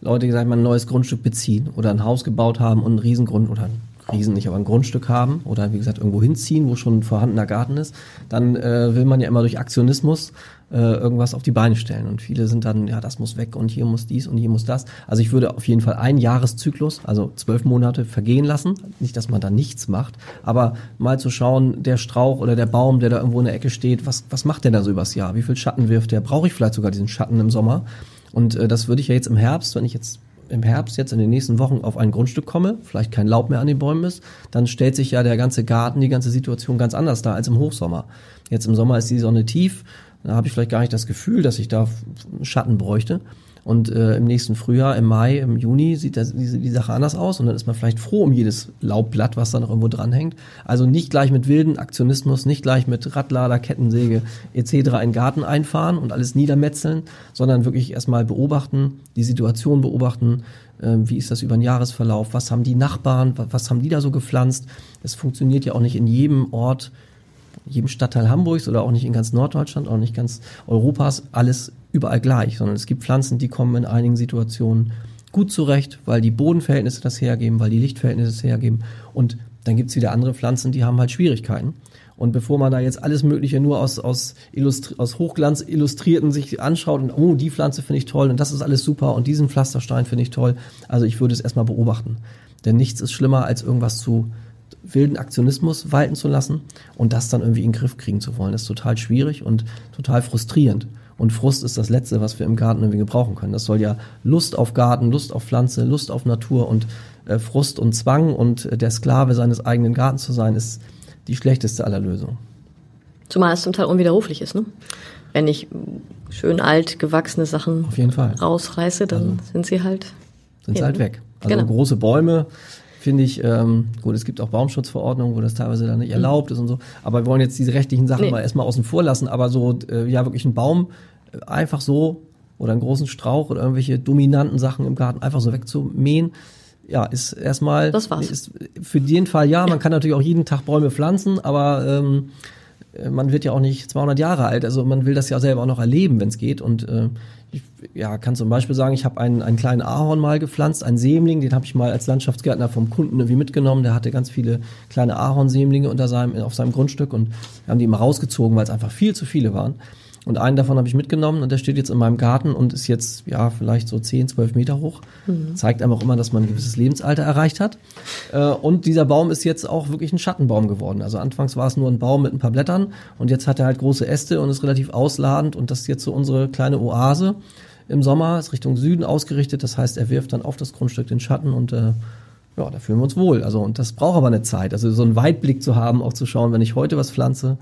Leute, gesagt, mal ein neues Grundstück beziehen oder ein Haus gebaut haben und einen Riesengrund oder ein Riesen nicht, aber ein Grundstück haben oder wie gesagt irgendwo hinziehen, wo schon ein vorhandener Garten ist, dann äh, will man ja immer durch Aktionismus äh, irgendwas auf die Beine stellen. Und viele sind dann, ja, das muss weg und hier muss dies und hier muss das. Also ich würde auf jeden Fall einen Jahreszyklus, also zwölf Monate vergehen lassen. Nicht, dass man da nichts macht, aber mal zu schauen, der Strauch oder der Baum, der da irgendwo in der Ecke steht, was, was macht der da so übers Jahr? Wie viel Schatten wirft der? Brauche ich vielleicht sogar diesen Schatten im Sommer? Und äh, das würde ich ja jetzt im Herbst, wenn ich jetzt im Herbst jetzt in den nächsten Wochen auf ein Grundstück komme, vielleicht kein Laub mehr an den Bäumen ist, dann stellt sich ja der ganze Garten, die ganze Situation ganz anders dar als im Hochsommer. Jetzt im Sommer ist die Sonne tief, da habe ich vielleicht gar nicht das Gefühl, dass ich da Schatten bräuchte. Und äh, im nächsten Frühjahr, im Mai, im Juni sieht das, die, die Sache anders aus und dann ist man vielleicht froh um jedes Laubblatt, was da noch irgendwo dranhängt. Also nicht gleich mit wilden Aktionismus, nicht gleich mit Radlader, Kettensäge etc. in den Garten einfahren und alles niedermetzeln, sondern wirklich erstmal beobachten, die Situation beobachten, äh, wie ist das über den Jahresverlauf, was haben die Nachbarn, was, was haben die da so gepflanzt. Es funktioniert ja auch nicht in jedem Ort jedem Stadtteil Hamburgs oder auch nicht in ganz Norddeutschland, auch nicht ganz Europas alles überall gleich, sondern es gibt Pflanzen, die kommen in einigen Situationen gut zurecht, weil die Bodenverhältnisse das hergeben, weil die Lichtverhältnisse das hergeben. Und dann gibt's wieder andere Pflanzen, die haben halt Schwierigkeiten. Und bevor man da jetzt alles Mögliche nur aus, aus, aus Hochglanz illustrierten sich anschaut und oh, die Pflanze finde ich toll und das ist alles super und diesen Pflasterstein finde ich toll. Also ich würde es erstmal beobachten. Denn nichts ist schlimmer, als irgendwas zu wilden Aktionismus walten zu lassen und das dann irgendwie in den Griff kriegen zu wollen. Das ist total schwierig und total frustrierend. Und Frust ist das Letzte, was wir im Garten irgendwie gebrauchen können. Das soll ja Lust auf Garten, Lust auf Pflanze, Lust auf Natur und äh, Frust und Zwang und äh, der Sklave seines eigenen Gartens zu sein, ist die schlechteste aller Lösungen. Zumal es zum Teil unwiderruflich ist, ne? Wenn ich schön alt gewachsene Sachen Auf jeden Fall. rausreiße, dann Also, sind sie halt Sind sie halt weg. Also Genau. große Bäume finde ich, ähm, gut, es gibt auch Baumschutzverordnungen, wo das teilweise dann nicht erlaubt ist und so. Aber wir wollen jetzt diese rechtlichen Sachen Mhm. Nee. mal erstmal außen vor lassen. Aber so, äh, ja, wirklich ein Baum äh, einfach so oder einen großen Strauch oder irgendwelche dominanten Sachen im Garten einfach so wegzumähen, ja, ist erstmal Das war's. Ist für den Fall ja, man kann natürlich auch jeden Tag Bäume pflanzen, aber ähm, äh, man wird ja auch nicht 200 Jahre alt, also man will das ja selber auch noch erleben, wenn es geht. Und äh, ich ja, kann zum Beispiel sagen, ich habe einen, einen kleinen Ahorn mal gepflanzt, einen Sämling, den habe ich mal als Landschaftsgärtner vom Kunden irgendwie mitgenommen. Der hatte ganz viele kleine Ahornsämlinge unter seinem, auf seinem Grundstück und haben die immer rausgezogen, weil es einfach viel zu viele waren. Und einen davon habe ich mitgenommen und der steht jetzt in meinem Garten und ist jetzt, ja, vielleicht so 10, 12 Meter hoch. Zeigt einem auch immer, dass man ein gewisses Lebensalter erreicht hat. Äh, Und dieser Baum ist jetzt auch wirklich ein Schattenbaum geworden. Also anfangs war es nur ein Baum mit ein paar Blättern und jetzt hat er halt große Äste und ist relativ ausladend und das ist jetzt so unsere kleine Oase im Sommer, ist Richtung Süden ausgerichtet. Das heißt, er wirft dann auf das Grundstück den Schatten und äh, ja, da fühlen wir uns wohl. Also und das braucht aber eine Zeit. Also so einen Weitblick zu haben, auch zu schauen, wenn ich heute was pflanze,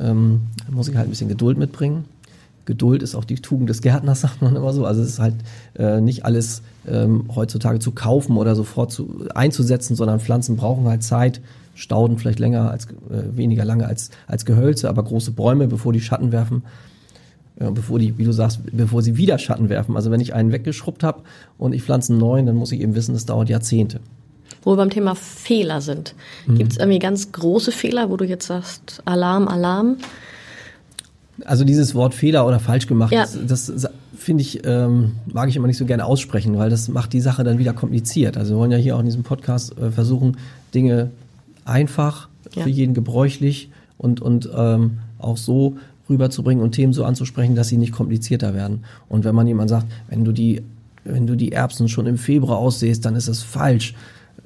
ähm, muss ich halt ein bisschen Geduld mitbringen. Geduld ist auch die Tugend des Gärtners, sagt man immer so. Also es ist halt äh, nicht alles ähm, heutzutage zu kaufen oder sofort zu, einzusetzen, sondern Pflanzen brauchen halt Zeit. Stauden vielleicht länger als äh, weniger lange als als Gehölze, aber große Bäume, bevor die Schatten werfen, äh, bevor die, wie du sagst, bevor sie wieder Schatten werfen. Also wenn ich einen weggeschrubbt habe und ich pflanze einen neuen, dann muss ich eben wissen, das dauert Jahrzehnte. Wo wir beim Thema Fehler sind. Gibt es irgendwie ganz große Fehler, wo du jetzt sagst, Alarm, Alarm? Also dieses Wort Fehler oder falsch gemacht, Ja. das, das finde ich, ähm, mag ich immer nicht so gerne aussprechen, weil das macht die Sache dann wieder kompliziert. Also wir wollen ja hier auch in diesem Podcast äh, versuchen, Dinge einfach, Ja. für jeden gebräuchlich und, und ähm, auch so rüberzubringen und Themen so anzusprechen, dass sie nicht komplizierter werden. Und wenn man jemand sagt, wenn du die, wenn du die Erbsen schon im Februar aussehst, dann ist das falsch.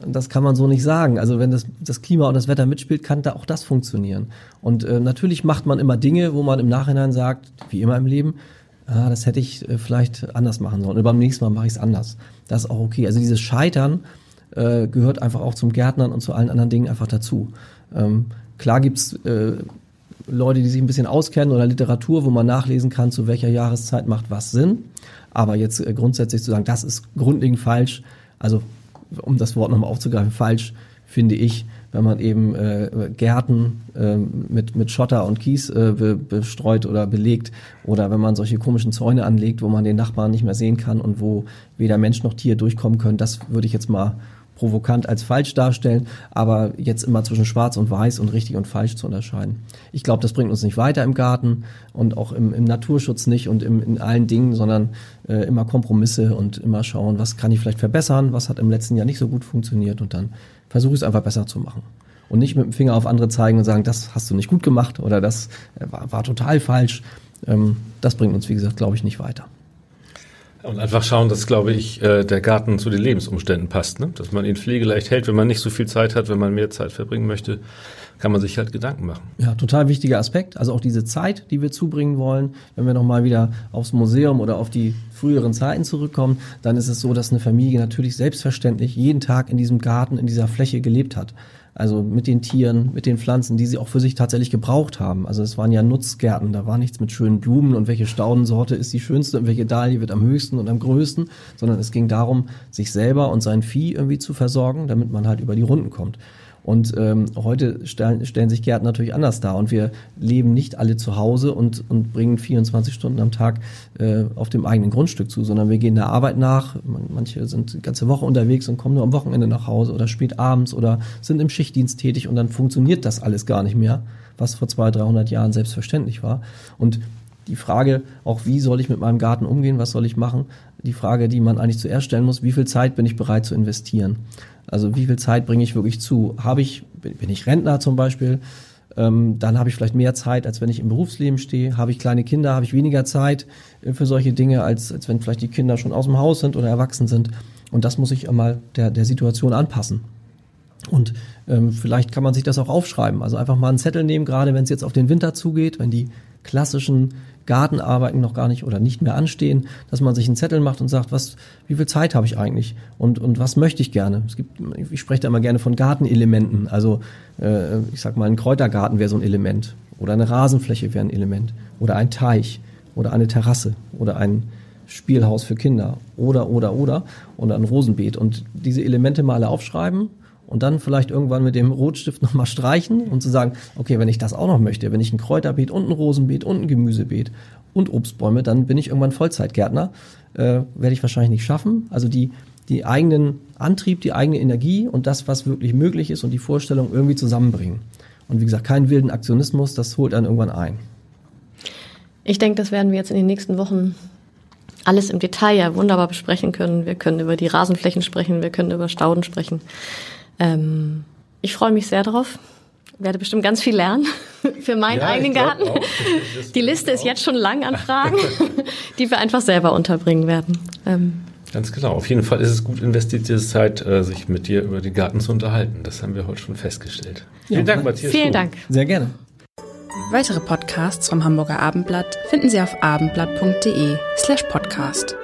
Das kann man so nicht sagen. Also wenn das, das Klima und das Wetter mitspielt, kann da auch das funktionieren. Und äh, natürlich macht man immer Dinge, wo man im Nachhinein sagt, wie immer im Leben, ah, das hätte ich äh, vielleicht anders machen sollen. Und beim nächsten Mal mache ich es anders. Das ist auch okay. Also dieses Scheitern äh, gehört einfach auch zum Gärtnern und zu allen anderen Dingen einfach dazu. Ähm, klar gibt's äh, Leute, die sich ein bisschen auskennen oder Literatur, wo man nachlesen kann, zu welcher Jahreszeit macht was Sinn. Aber jetzt äh, grundsätzlich zu sagen, das ist grundlegend falsch, also um das Wort nochmal aufzugreifen, falsch finde ich, wenn man eben äh, Gärten äh, mit, mit Schotter und Kies äh, be, bestreut oder belegt. Oder wenn man solche komischen Zäune anlegt, wo man den Nachbarn nicht mehr sehen kann und wo weder Mensch noch Tier durchkommen können, das würde ich jetzt mal provokant als falsch darstellen, aber jetzt immer zwischen schwarz und weiß und richtig und falsch zu unterscheiden. Ich glaube, das bringt uns nicht weiter im Garten und auch im, im Naturschutz nicht und im, in allen Dingen, sondern äh, immer Kompromisse und immer schauen, was kann ich vielleicht verbessern, was hat im letzten Jahr nicht so gut funktioniert und dann versuche ich es einfach besser zu machen. Und nicht mit dem Finger auf andere zeigen und sagen, das hast du nicht gut gemacht oder das äh, war, war total falsch. Ähm, das bringt uns, wie gesagt, glaube ich, nicht weiter. Und einfach schauen, dass, glaube ich, äh, der Garten zu den Lebensumständen passt. Ne? Dass man ihn pflegeleicht hält, wenn man nicht so viel Zeit hat, wenn man mehr Zeit verbringen möchte, kann man sich halt Gedanken machen. Ja, total wichtiger Aspekt. Also auch diese Zeit, die wir zubringen wollen. Wenn wir nochmal wieder aufs Museum oder auf die früheren Zeiten zurückkommen, dann ist es so, dass eine Familie natürlich selbstverständlich jeden Tag in diesem Garten, in dieser Fläche gelebt hat. Also mit den Tieren, mit den Pflanzen, die sie auch für sich tatsächlich gebraucht haben. Also es waren ja Nutzgärten, da war nichts mit schönen Blumen und welche Staudensorte ist die schönste und welche Dahlie wird am höchsten und am größten, sondern es ging darum, sich selber und sein Vieh irgendwie zu versorgen, damit man halt über die Runden kommt. Und ähm, heute stellen, stellen sich Gärten natürlich anders dar und wir leben nicht alle zu Hause und, und bringen 24 Stunden am Tag äh, auf dem eigenen Grundstück zu, sondern wir gehen der Arbeit nach. Man, manche sind die ganze Woche unterwegs und kommen nur am Wochenende nach Hause oder spät abends oder sind im Schichtdienst tätig und dann funktioniert das alles gar nicht mehr, was vor 200, 300 Jahren selbstverständlich war. Und die Frage, auch wie soll ich mit meinem Garten umgehen, was soll ich machen, die Frage, die man eigentlich zuerst stellen muss, wie viel Zeit bin ich bereit zu investieren? Also wie viel Zeit bringe ich wirklich zu? Habe ich, bin ich Rentner zum Beispiel, ähm, dann habe ich vielleicht mehr Zeit, als wenn ich im Berufsleben stehe. Habe ich kleine Kinder, habe ich weniger Zeit äh, für solche Dinge, als, als wenn vielleicht die Kinder schon aus dem Haus sind oder erwachsen sind. Und das muss ich einmal der, der Situation anpassen. Und ähm, vielleicht kann man sich das auch aufschreiben. Also einfach mal einen Zettel nehmen, gerade wenn es jetzt auf den Winter zugeht, wenn die klassischen Gartenarbeiten noch gar nicht oder nicht mehr anstehen, dass man sich einen Zettel macht und sagt, was, wie viel Zeit habe ich eigentlich und, und was möchte ich gerne? Es gibt, ich spreche da immer gerne von Gartenelementen. Also äh, ich sag mal, ein Kräutergarten wäre so ein Element oder eine Rasenfläche wäre ein Element oder ein Teich oder eine Terrasse oder ein Spielhaus für Kinder oder oder oder und ein Rosenbeet und diese Elemente mal alle aufschreiben und dann vielleicht irgendwann mit dem Rotstift nochmal streichen und zu sagen, okay, wenn ich das auch noch möchte, wenn ich ein Kräuterbeet und ein Rosenbeet und ein Gemüsebeet und Obstbäume, dann bin ich irgendwann Vollzeitgärtner. Äh, werde ich wahrscheinlich nicht schaffen. Also die, die eigenen Antrieb, die eigene Energie und das, was wirklich möglich ist und die Vorstellung irgendwie zusammenbringen. Und wie gesagt, keinen wilden Aktionismus, das holt dann irgendwann ein. Ich denke, das werden wir jetzt in den nächsten Wochen alles im Detail ja wunderbar besprechen können. Wir können über die Rasenflächen sprechen, wir können über Stauden sprechen. Ähm, ich freue mich sehr darauf. Werde bestimmt ganz viel lernen für meinen ja, eigenen Garten. Die Liste ist jetzt schon lang an Fragen, die wir einfach selber unterbringen werden. Ähm, Ganz genau. Auf jeden Fall ist es gut investierte Zeit, äh, sich mit dir über den Garten zu unterhalten. Das haben wir heute schon festgestellt. Ja, Vielen Dank, Matthias. Vielen Dank. Sehr gerne. Weitere Podcasts vom Hamburger Abendblatt finden Sie auf abendblatt.de slash podcast.